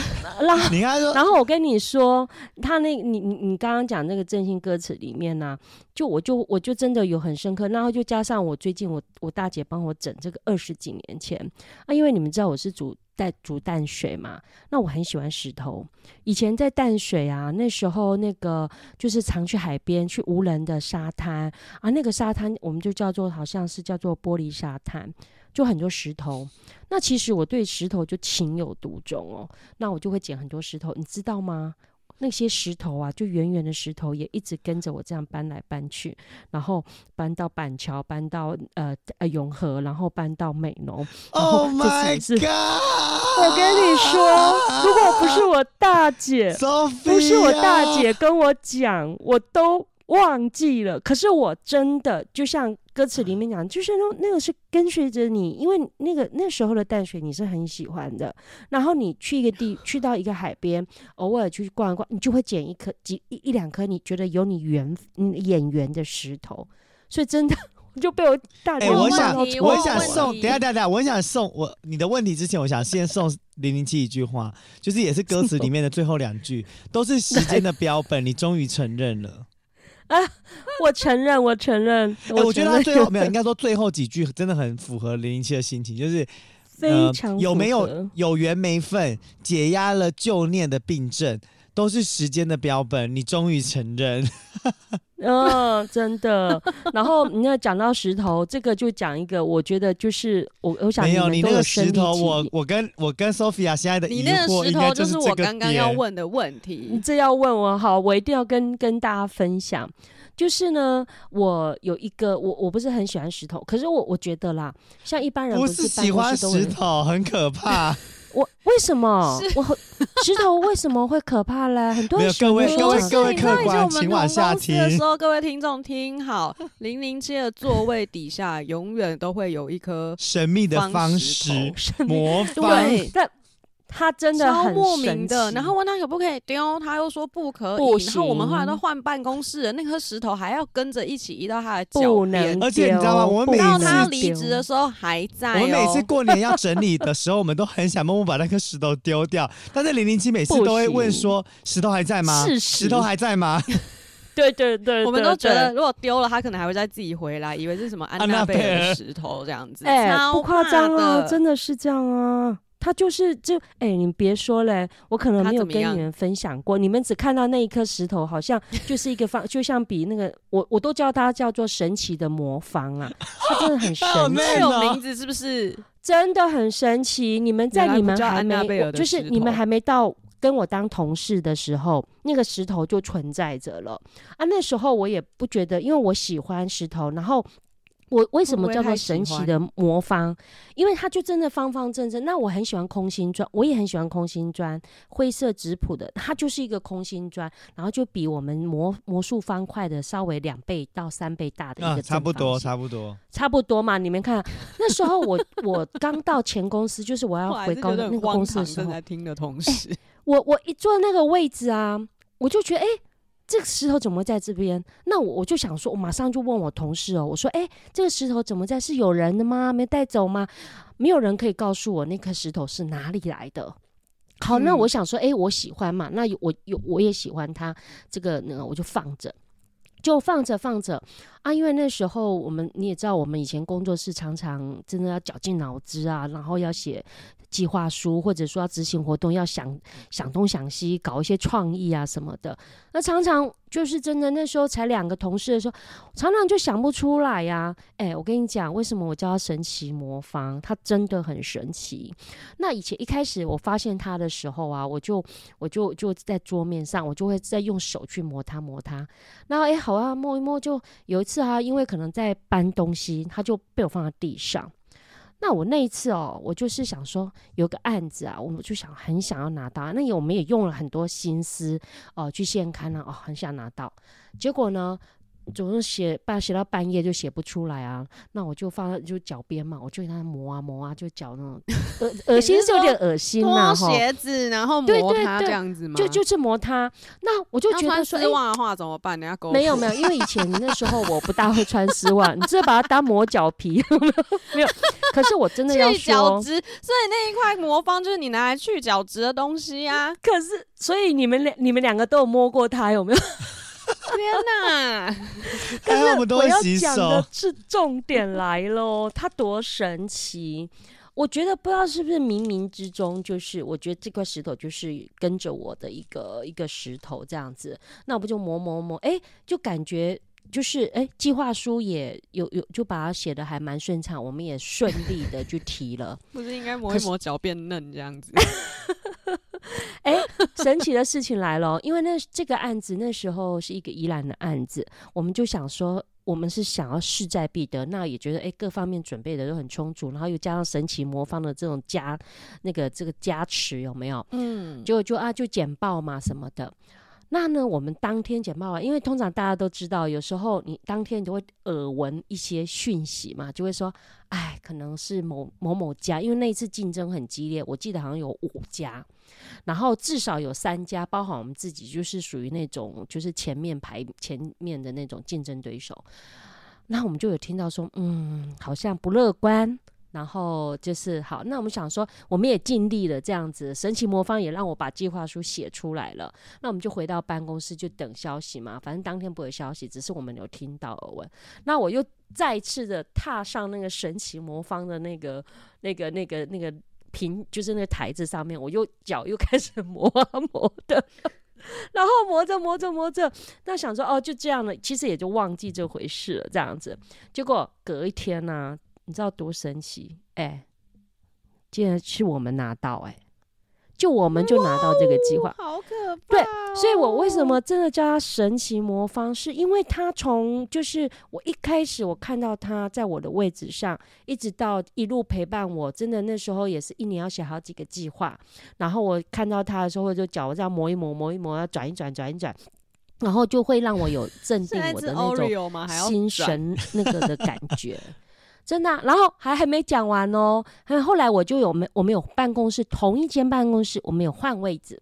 你看他说然后我跟你说，他那你你你刚刚讲那个振兴歌词里面呢、就我就我就真的有很深刻，然后就加上我最近我我大姐帮我整这个二十几年前啊，因为你们知道我是煮在煮淡水嘛，那我很喜欢石头。以前在淡水啊，那时候那个就是常去海边去无人的沙滩啊，那个沙滩我们就叫做好像是叫做玻璃沙滩，就很多石头。那其实我对石头就情有独钟哦，那我就会捡很多石头，你知道吗？那些石头啊，就圆圆的石头也一直跟着我这样搬来搬去，然后搬到板桥，搬到呃呃永和，然后搬到美浓。然后 Oh 这 my god！我跟你说，如果不是我大姐，不是我大姐跟我讲，我都忘记了。可是我真的就像歌词里面讲，就是那那个是跟随着你，因为那个那时候的淡水你是很喜欢的。然后你去一个地，去到一个海边，偶尔去逛一逛，你就会捡一颗几一一两颗你觉得有你缘嗯眼缘的石头。所以真的，我就被我大姐哎、我骂想我我很想送，等下等下等下，我很想送我你的问题之前，我想先送零零七一句话，就是也是歌词里面的最后两句，都是时间的标本，你终于承认了。我承认，我承认，哎、我觉得他最后没有，应该说最后几句真的很符合零零七的心情，就是非常、呃、有没有有缘没份，解压了旧念的病症，都是时间的标本，你终于承认。嗯，真的。然后你要讲到石头，这个就讲一个，我觉得就是我我想没有你那个石头，我我跟我跟 Sophia 现在的疑你那个，石应该头就是我这个刚刚要点问的问你题。这要问我好，我一定要跟跟大家分享。就是呢，我有一个我我不是很喜欢石头，可是我我觉得啦，像一般人不是喜欢石头，很可怕。我为什么？我很石头为什么会可怕嘞？很多各位各位各位客官请往下听。的时候，各位听众听好，零零七的座位底下永远都会有一颗神秘的方方石式魔方，对但他真的很莫名的，然后问他可不可以丢，他又说不可以。然后我们后来都换办公室了，那颗石头还要跟着一起移到他的脚能，而且你知道吗我们每到次他离职的时候还在、哦。我们每次过年要整理的时候，我们都很想默默把那颗石头丢掉，但是零零七每次都会问说：“石头还在吗？事石头还在吗对对 对，我们都觉得，如果丢了，他可能还会再自己回来，以为是什么安安娜娜贝的石头这样子。哎、超不夸张怕啊，真的是这样啊。他就是就哎、你别说嘞，我可能没有跟你们分享过，你们只看到那一颗石头，好像就是一个方，就像比那个我我都叫它叫做神奇的魔方啊，它真的很神奇，名字是不是？真的很神奇。你们在你们还没就是你们还没到跟我当同事的时候，那个石头就存在着了啊。那时候我也不觉得，因为我喜欢石头，然后。我为什么叫做神奇的魔方？因为它就真的方方正正。那我很喜欢空心砖，我也很喜欢空心砖，灰色质朴的，它就是一个空心砖，然后就比我们魔魔术方块的稍微两倍到三倍大？”的一啊，个差不多，差不多。差不多嘛。你们看，那时候我我刚到前公司，就是我要回高那个公司的时候，正在听的同时，我我一坐那个位置啊，我就觉得哎。诶这个石头怎么在这边？那我我就想说，我马上就问我同事哦，我说：“哎，这个石头怎么在？是有人的吗？没带走吗？没有人可以告诉我那颗石头是哪里来的。”好，那嗯我想说，哎，我喜欢嘛，那有我有我也喜欢它，这个呢我就放着。就放着放着啊，因为那时候我们你也知道，我们以前工作室常常真的要绞尽脑汁啊，然后要写计划书，或者说要执行活动，要想想东想西，搞一些创意啊什么的。那常常就是真的，那时候才两个同事的时候，常常就想不出来呀、哎，我跟你讲，为什么我叫它神奇魔方？它真的很神奇。那以前一开始我发现它的时候啊，我就我就就在桌面上，我就会在用手去磨它磨它。然后哎，好啊，摸一摸就有一次啊，因为可能在搬东西，它就被我放在地上。那我那一次哦，我就是想说有个案子啊，我们就想很想要拿到，那我们也用了很多心思哦、去现刊啊，哦，很想拿到，结果呢，总是写半写到半夜就写不出来啊，那我就放在就脚边嘛，我就给它磨啊磨啊，就脚那种 恶恶心是有点恶心呐脱哈，鞋子然后磨它这样子吗？就就是磨它，那我就觉得丝袜的话怎么办？人家勾没有没有，因为以前那时候我不大会穿丝袜，你只把它当磨脚皮，没有。可是我真的要去角说，质，所以那一块魔方就是你拿来去角质的东西啊！可是所以你们两你们两个都有摸过它，有没有？天哪，但是我们都要会洗手讲的。是重点来喽，它多神奇！我觉得不知道是不是冥冥之中，就是我觉得这块石头就是跟着我的一个一个石头这样子，那我不就磨磨磨，哎、就感觉就是哎，计划书也有有就把它写的还蛮顺畅，我们也顺利的去提了。不是应该磨一磨脚变嫩这样子？哎，神奇的事情来了哦，因为那这个案子那时候是一个宜兰的案子，我们就想说，我们是想要势在必得，那也觉得哎各方面准备的都很充足，然后又加上神奇魔方的这种加那个这个加持有没有？嗯，就就啊就简报嘛什么的。那呢，我们当天简报完，因为通常大家都知道，有时候你当天你就会耳闻一些讯息嘛，就会说，哎，可能是某某某家，因为那一次竞争很激烈，我记得好像有五家，然后至少有三家，包含我们自己，就是属于那种就是前面排前面的那种竞争对手。那我们就有听到说，嗯，好像不乐观。然后就是好，那我们想说，我们也尽力了，这样子，神奇魔方也让我把计划书写出来了。那我们就回到办公室，就等消息嘛。反正当天不会消息，只是我们有听到耳闻。那我又再次的踏上那个神奇魔方的那个、那个、那个、那个平，就是那个台子上面，我又脚又开始 磨啊磨的，然后磨着磨着磨着，那想说哦，就这样了，其实也就忘记这回事了，这样子。结果隔一天呢、你知道多神奇？哎、竟然是我们拿到、哎，就我们就拿到这个计划。好可怕、对所以我为什么真的叫他神奇魔方，是因为他从就是我一开始我看到他在我的位置上，一直到一路陪伴我，真的那时候也是一年要写好几个计划，然后我看到他的时候，我就脚这样磨一磨，磨一磨，要转一转，转一转，然后就会让我有镇 定我的那种心神那个的感觉。真的啊、然后还还没讲完哦，还有后来我就有没我们有办公室同一间办公室，我们有换位置。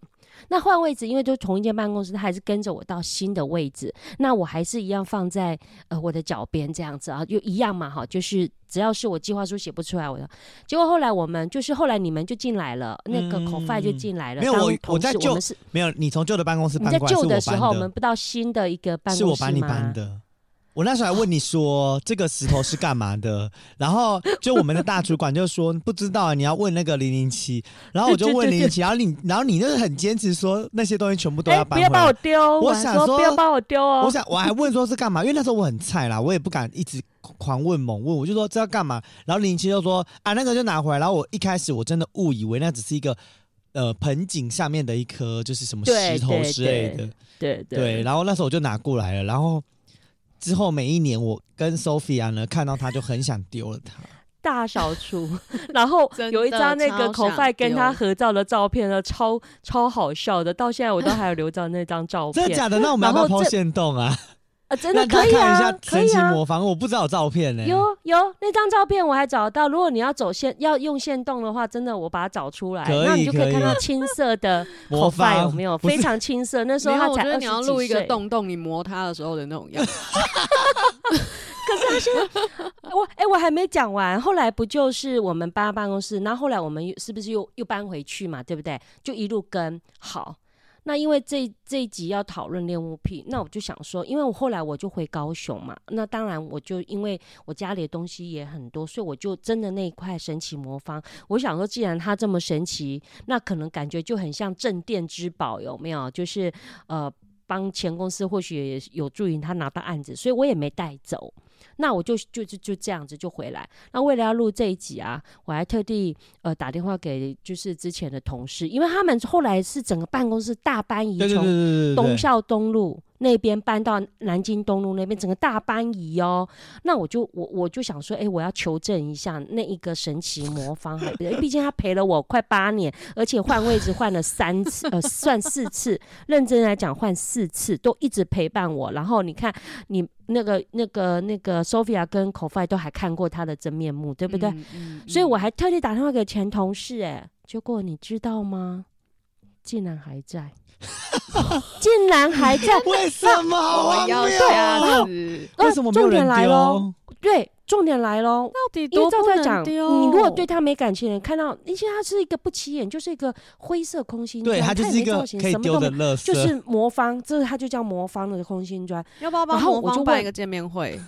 那换位置，因为就同一间办公室，他还是跟着我到新的位置。那我还是一样放在呃我的脚边这样子啊，就一样嘛哈，就是只要是我计划书写不出来，我的。结果后来我们就是后来你们就进来了，那个口 f 就进来了。当没有我我在旧我们是没有，你从旧的办公室搬过旧的时候，我们不到新的一个办公室是我把你吗搬的。我那时候还问你说这个石头是干嘛的，然后就我们的大主管就说不知道，你要问那个零零七，然后我就问零零七，然后你然后你就是很坚持说那些东西全部都哎、要搬回不要把我。丢！还我想说说不要把我丢哦。我想我还问说是干嘛，因为那时候我很菜啦，我也不敢一直狂问猛问，我就说这要干嘛，然后零零七就说啊那个就拿回来，然后我一开始我真的误以为那只是一个呃盆景下面的一颗就是什么石头之类的，对对。对，然后那时候我就拿过来了，然后之后每一年我跟 Sophia 呢看到他就很想丢了他，大扫除，然后有一的张那个口袋跟他合照的照片呢，超超好笑的，到现在我都还有留着那张照片。真的假的？那我们要不要抛线洞啊？啊，真的可以啊看一下，可以啊。神奇魔方，我不知道有照片呢、有有那张照片我还找到，如果你要走线要用线动的话，真的我把它找出来，那你就可可以以看到青色的 魔口饭方有没有？非常青色，那时候，他才二我觉得你要。录一个洞洞，你磨它的时候的那种样子。可是他先我哎、我还没讲完，后来不就是我们搬到办公室，然后后来我们又是不是又又搬回去嘛，对不对？就一路跟好。那因为这这一集要讨论恋物癖，那我就想说，因为我后来我就回高雄嘛，那当然我就因为我家里的东西也很多，所以我就真的那一块神奇魔方，我想说，既然它这么神奇，那可能感觉就很像镇店之宝，有没有？就是呃，帮前公司或许也有助于他拿到案子，所以我也没带走。那我就就就就这样子就回来。那为了要录这一集啊，我还特地呃打电话给就是之前的同事，因为他们后来是整个办公室大搬移从东校东路那边搬到南京东路那边，整个大搬移哦。那我就我我就想说，哎、我要求证一下那一个神奇魔方，还毕竟他陪了我快八年，而且换位置换了三次，呃，算四次，认真来讲换四次，都一直陪伴我。然后你看，你那个那个那个 Sophia 跟 k o f i 都还看过他的真面目，对不对？嗯？嗯所以我还特地打电话给前同事、哎，结果你知道吗？竟然还在，竟然还在。为什么 我要荒谬吓啊？死！为什么没有重点人来咯丢？对，重点来喽。到底因为多不照在讲，能丢？你如果对他没感情的人，看到，因为它是一个不起眼，就是一个灰色空心砖，对，它就是一个也没造型可以什么都没丢的垃圾，就是魔方，这他就叫魔方的空心砖。要不要帮然后魔我就办一个见面会？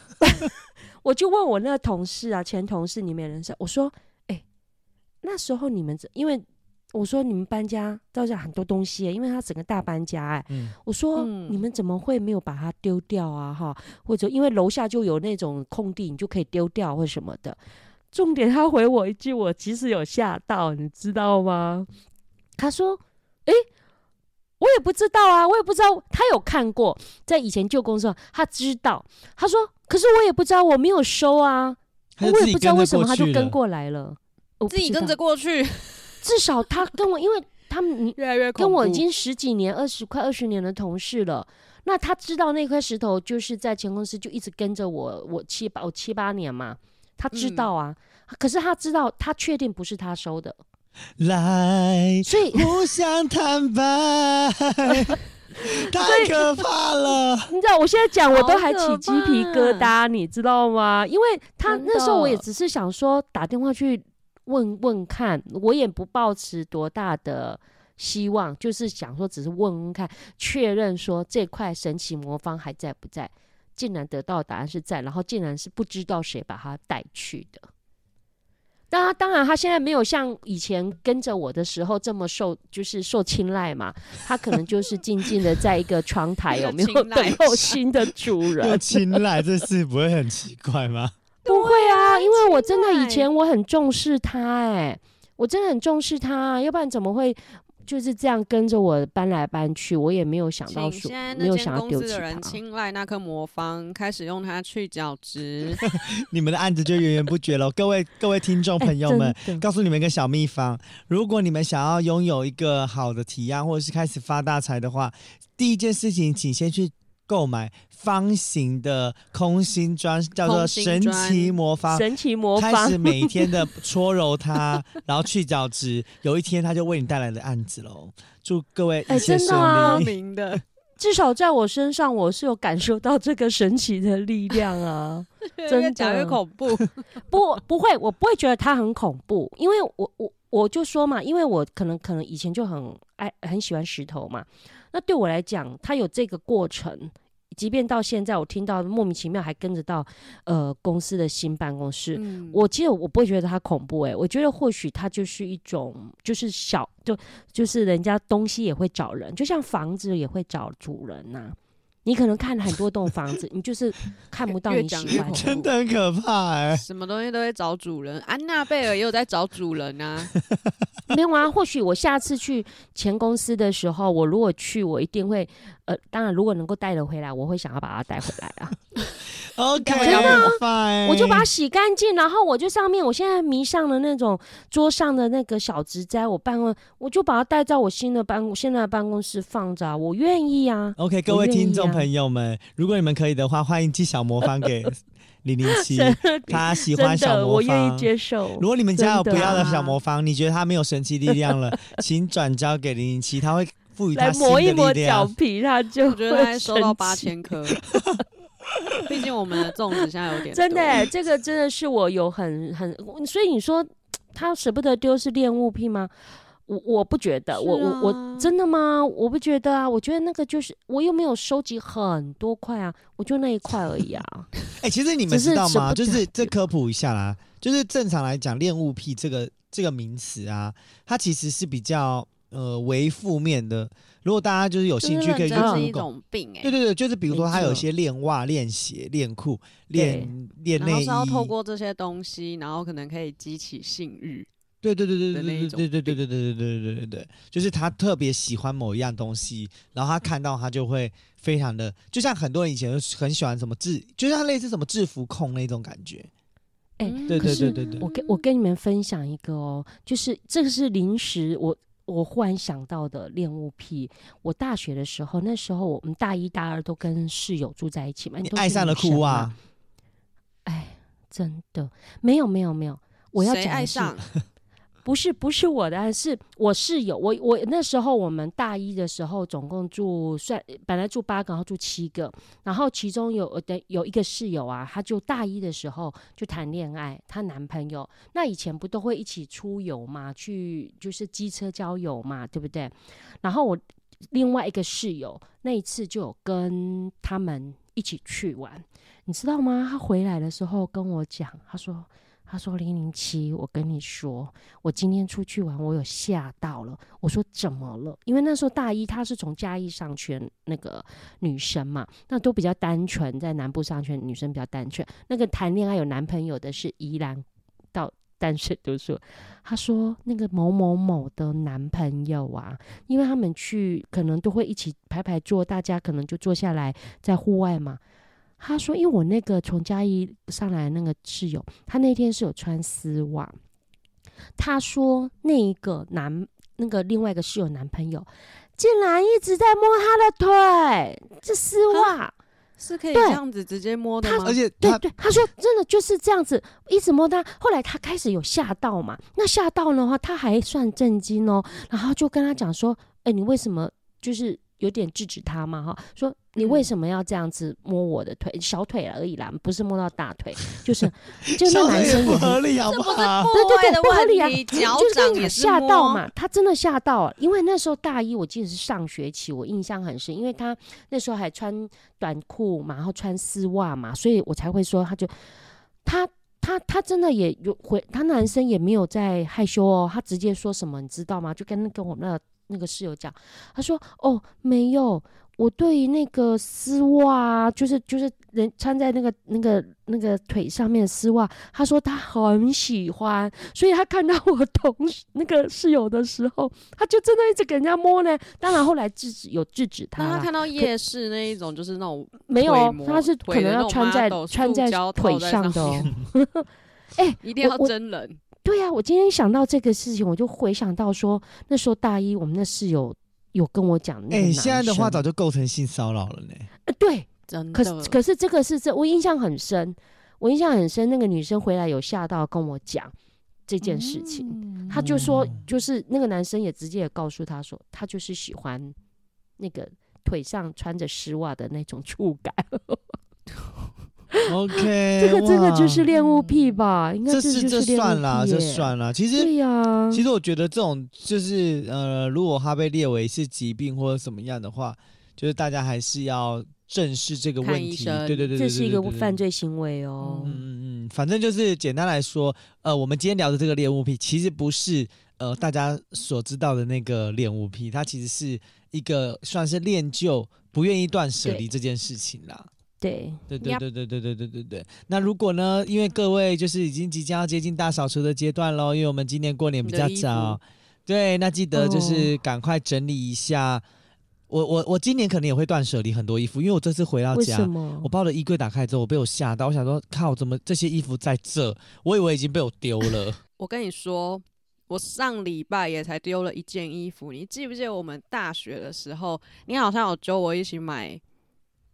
我就问我那个同事啊，前同事里面人生，我说，哎、那时候你们怎因为我说你们搬家都是很多东西耶，因为他整个大搬家哎、嗯，我说、嗯你们怎么会没有把它丢掉啊？哈，或者因为楼下就有那种空地，你就可以丢掉或什么的。重点他回我一句，我其实有吓到，你知道吗？他说诶，我也不知道啊，我也不知道。他有看过，在以前旧公司，他知道。他说，可是我也不知道，我没有收啊，我也不知道为什么他就跟过来了。自己跟着，过去，至少他跟我，因为他们你越来越跟我已经十几年、二十快二十年的同事了。那他知道那块石头就是在前公司就一直跟着我，我七八我七八年嘛，他知嗯道啊。可是他知道，他确定不是他收的，来所以 互相坦白，太可怕了。你知道，我现在讲我都还起鸡皮疙瘩，你知道吗？因为他那时候我也只是想说打电话去问问看，我也不抱持多大的希望，就是想说只是问问看，确认说这块神奇魔方还在不在。竟然得到答案是在，然后竟然是不知道谁把他带去的。当然，当然，他现在没有像以前跟着我的时候这么受，就是受青睐嘛。他可能就是 静静的在一个窗台，有没有等候新的主又人？青睐这事不会很奇怪吗？不会啊，因为我真的以前我很重视他、哎，我真的很重视他，要不然怎么会就是这样跟着我搬来搬去？我也没有想到说没有想要丢弃公司的人他。青睐那颗魔方，开始用它去角质。你们的案子就源源不绝了。各位各位听众哎朋友们，告诉你们一个小秘方：如果你们想要拥有一个好的体验，或者是开始发大财的话，第一件事情，请先去购买方形的空心砖，叫做神奇魔方。神奇魔方开始，每一天的 搓揉它，然后去角质，有一天它就为你带来了案子喽。祝各位哎一切顺真的啊利。明的，至少在我身上，我是有感受到这个神奇的力量啊！真的讲越的恐怖。不，不会，我不会觉得它很恐怖，因为我我我就说嘛，因为我可能可能以前就很爱很喜欢石头嘛，那对我来讲，它有这个过程。即便到现在，我听到莫名其妙还跟着到呃公司的新办公室，嗯我其实我不会觉得它恐怖诶、我觉得或许它就是一种就是小就就是人家东西也会找人，就像房子也会找主人呐、你可能看了很多栋房子，你就是看不到你喜欢的真的很可怕哎、什么东西都会找主人，安娜贝尔也有在找主人啊。没有啊，或许我下次去前公司的时候，我如果去，我一定会，呃，当然如果能够带得回来，我会想要把它带回来啊。OK，真的啊我就把它洗干净，然后我就上面，我现在迷上了那种桌上的那个小植栽，我办公，我就把它带在我新的办公现在的办公室放着、啊，我愿意啊。OK，各位听众啊朋友们，如果你们可以的话，欢迎寄小魔方给 零零七，他喜欢，小魔方我愿意。接受。如果你们家有不要的啊小魔方，你觉得他没有神奇力量了，请转交给零零七，他会赋予来磨一磨。脚皮，它就我觉得会收到八千颗，毕竟我们的粽子现在有点真的欸，这个真的是我有很很，所以你说他舍不得丢是恋物癖吗？我我不觉得，我我我啊真的吗？我不觉得啊，我觉得那个就是我又没有收集很多块啊，我就那一块而已啊。哎、其实你们知道吗？就是这科普一下啦，就是正常来讲，恋物癖这个这个名词啊，它其实是比较呃为负面的。如果大家就是有兴趣，可以去认真这是一。种病哎、对对对，就是比如说，他有一些练袜、练鞋、练裤、练练内衣然后是，要透过这些东西，然后可能可以激起性欲。对对对对对对对对对对对对对对对对，就是他特别喜欢某一样东西，然后他看到他就会非常的，就像很多人以前很喜欢什么制，就像类似什么制服控那种感觉。哎对对可是对对我跟我跟你们分享一个哦，就是这个是临时我我忽然想到的恋物癖。我大学的时候，那时候我们大一大二都跟室友住在一起嘛，你爱上了裤袜嘛，哎，真的没有没有没有，我要谁讲的是爱上？不是不是我的，是我室友。我我那时候我们大一的时候，总共住算本来住八个，然后住七个，然后其中有的有一个室友啊，她就大一的时候就谈恋爱，她男朋友那以前不都会一起出游嘛，去就是机车郊游嘛，对不对？然后我另外一个室友那一次就有跟他们一起去玩，你知道吗？他回来的时候跟我讲，他说。他说：“零零七，我跟你说，我今天出去玩，我有吓到了。”我说：“怎么了？”因为那时候大一，她是从嘉义上去那个女生嘛，那都比较单纯，在南部上去女生比较单纯。那个谈恋爱有男朋友的是宜兰到淡水读书，他说那个某某某的男朋友啊，因为他们去可能都会一起排排坐，大家可能就坐下来在户外嘛。他说，因为我那个从嘉义上来的那个室友，他那天是有穿丝袜。他说那一个男那个另外一个室友男朋友，竟然一直在摸他的腿，这丝袜。是可以这样子直接摸的吗？而且对对，他说真的就是这样子，一直摸他。后来他开始有吓到嘛，那吓到的话，他还算震惊哦，然后就跟他讲说：“哎、你为什么就是有点制止他嘛？哈，说你为嗯什么要这样子摸我的腿，小腿而已啦，不是摸到大腿，就是就那男生也不合。”理好不好？对对对，的不合理啊！问题，就是吓到嘛，他真的吓到，因为那时候大一，我记得是上学期，我印象很深，因为他那时候还穿短裤嘛，然后穿丝袜嘛，所以我才会说，他就他他他真的也有回，他男生也没有在害羞哦，他直接说什么，你知道吗？就跟跟我们那个那个室友讲，他说哦没有。我对于那个丝袜啊，就是就是人穿在那个那个那个腿上面的丝袜，他说他很喜欢，所以他看到我同那个室友的时候，他就真的一直给人家摸呢。当然后来制止有制止他啦，那他看到夜市那一种，就是那种 没有他是可能要穿在穿在腿上的。哎、一定要真人。对呀、我今天想到这个事情，我就回想到说，那时候大一我们那室友有跟我讲那个哎、男现在的话早就构成性骚扰了呢。呃对，真可是的，可是这个是这我印象很深，我印象很深，那个女生回来有吓到跟我讲这件事情。嗯他就说哦，就是那个男生也直接也告诉她说，他就是喜欢那个腿上穿着丝袜的那种触感。OK，这个这个就是恋物癖吧？应该这是这算啦，物癖耶这算啦。其实对呀，其实我觉得这种就是呃，如果它被列为是疾病或者什么样的话，就是大家还是要正视这个问题。看医生对对对对，这是一个犯罪行为哦。嗯嗯嗯，反正就是简单来说，呃，我们今天聊的这个恋物癖，其实不是呃大家所知道的那个恋物癖，它其实是一个算是恋旧、不愿意断舍离这件事情啦。对，对对对对对对对对对。那如果呢，因为各位就是已经即将要接近大扫除的阶段喽，因为我们今年过年比较早，对，那记得就是哦赶快整理一下。我我我今年可能也会断舍离很多衣服，因为我这次回到家，我？把我的衣柜打开之后，我被我吓到，我想说靠，怎么这些衣服在这？我以为已经被我丢了。我跟你说，我上礼拜也才丢了一件衣服。你记不记得我们大学的时候，你好像有揪我一起买，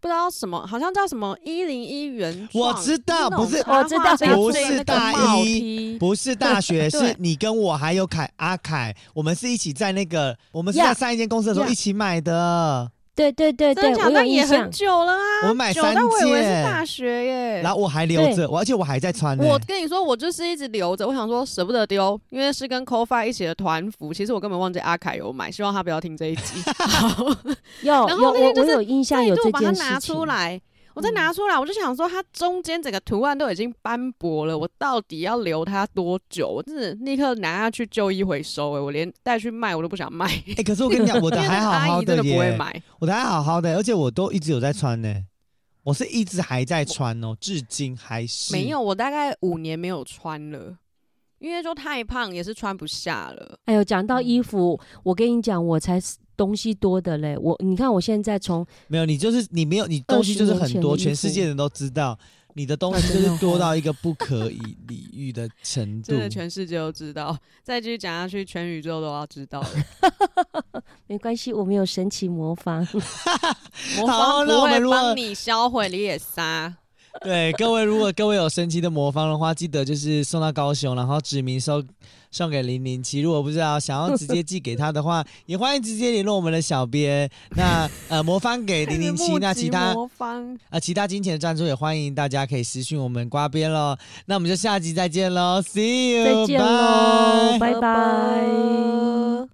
不知道什么，好像叫什么一零一原创，我知道不是我知道不是大一不是大学，是你跟我还有凯阿凯，我们是一起在那个，我们是在上一间公司的时候一起买的。对对对对？我有那也很。久了啊，久我买三到我以为是件大学耶。然后我还留着，我而且我还在穿呢。我跟你说，我就是一直留着，我想说舍不得丢，因为是跟 CoFi 一起的团服。其实我根本忘记阿凯有买，希望他不要听这一集。有然后我我后那天就是有印象有这件事拿出情。来，我再拿出来，我就想说，它中间整个图案都已经斑驳了，我到底要留它多久？我真的立刻拿下去旧衣回收、欸，我连带去卖我都不想卖，因哎、可是我跟你讲，我的 还好好的不会耶，买。我的还好好的，而且我都一直有在穿呢。我是一直还在穿哦，至今还是没有，我大概五年没有穿了，因为就太胖，也是穿不下了。哎呦，讲到嗯衣服，我跟你讲，我才是东西多的嘞。我你看，我现在从没有，你就是你没有，你东西就是很多，20年前的衣服全世界人都知道，你的东西就是多到一个不可以理喻的程度真。的全世界都知道，再继续讲下去，全宇宙都要知道了。没关系，我们有神奇魔方。魔好方不会帮你销毁你也杀。对各位，如果各位有神奇的魔方的话，记得就是送到高雄，然后指明收送给零零七。如果不知道想要直接寄给他的话，也欢迎直接联络我们的小编。那呃，魔方给零零七，那其他魔方啊，其他金钱的赞助也欢迎大家可以私讯我们瓜边喽。那我们就下集再见喽，See you，再见喽，拜拜拜。